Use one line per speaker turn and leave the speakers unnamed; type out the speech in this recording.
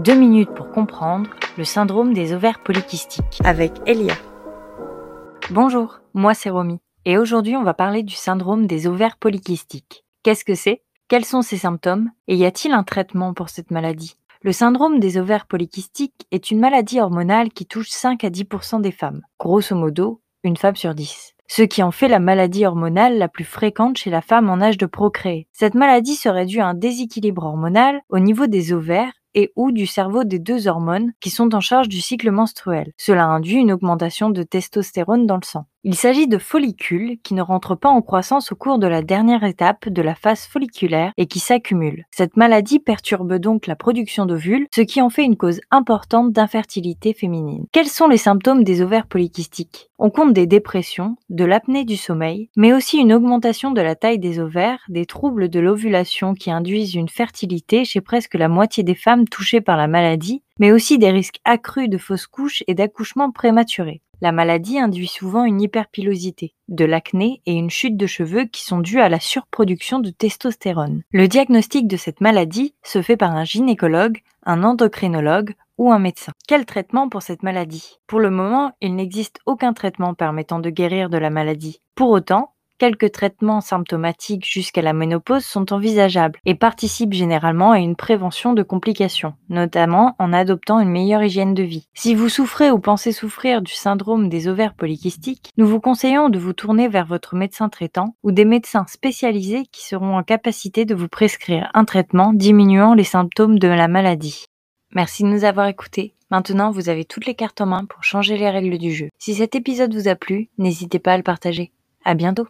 Deux minutes pour comprendre le syndrome des ovaires polykystiques. Avec Elia. Bonjour, moi c'est Romy. Et aujourd'hui on va parler du syndrome des ovaires polykystiques. Qu'est-ce que c'est? Quels sont ses symptômes? Et y a-t-il un traitement pour cette maladie? Le syndrome des ovaires polykystiques est une maladie hormonale qui touche 5 à 10% des femmes, grosso modo une femme sur 10 ce qui en fait la maladie hormonale la plus fréquente chez la femme en âge de procréer. Cette maladie serait due à un déséquilibre hormonal au niveau des ovaires et ou du cerveau des deux hormones qui sont en charge du cycle menstruel. Cela induit une augmentation de testostérone dans le sang. Il s'agit de follicules qui ne rentrent pas en croissance au cours de la dernière étape de la phase folliculaire et qui s'accumulent. Cette maladie perturbe donc la production d'ovules, ce qui en fait une cause importante d'infertilité féminine. Quels sont les symptômes des ovaires polykystiques? On compte des dépressions, de l'apnée du sommeil, mais aussi une augmentation de la taille des ovaires, des troubles de l'ovulation qui induisent une fertilité chez presque la moitié des femmes touchées par la maladie, mais aussi des risques accrus de fausses couches et d'accouchements prématurés. La maladie induit souvent une hyperpilosité, de l'acné et une chute de cheveux qui sont dues à la surproduction de testostérone. Le diagnostic de cette maladie se fait par un gynécologue, un endocrinologue ou un médecin. Quel traitement pour cette maladie? Pour le moment, il n'existe aucun traitement permettant de guérir de la maladie. Pour autant, quelques traitements symptomatiques jusqu'à la ménopause sont envisageables et participent généralement à une prévention de complications, notamment en adoptant une meilleure hygiène de vie. Si vous souffrez ou pensez souffrir du syndrome des ovaires polykystiques, nous vous conseillons de vous tourner vers votre médecin traitant ou des médecins spécialisés qui seront en capacité de vous prescrire un traitement diminuant les symptômes de la maladie. Merci de nous avoir écoutés. Maintenant, vous avez toutes les cartes en main pour changer les règles du jeu. Si cet épisode vous a plu, n'hésitez pas à le partager. À bientôt!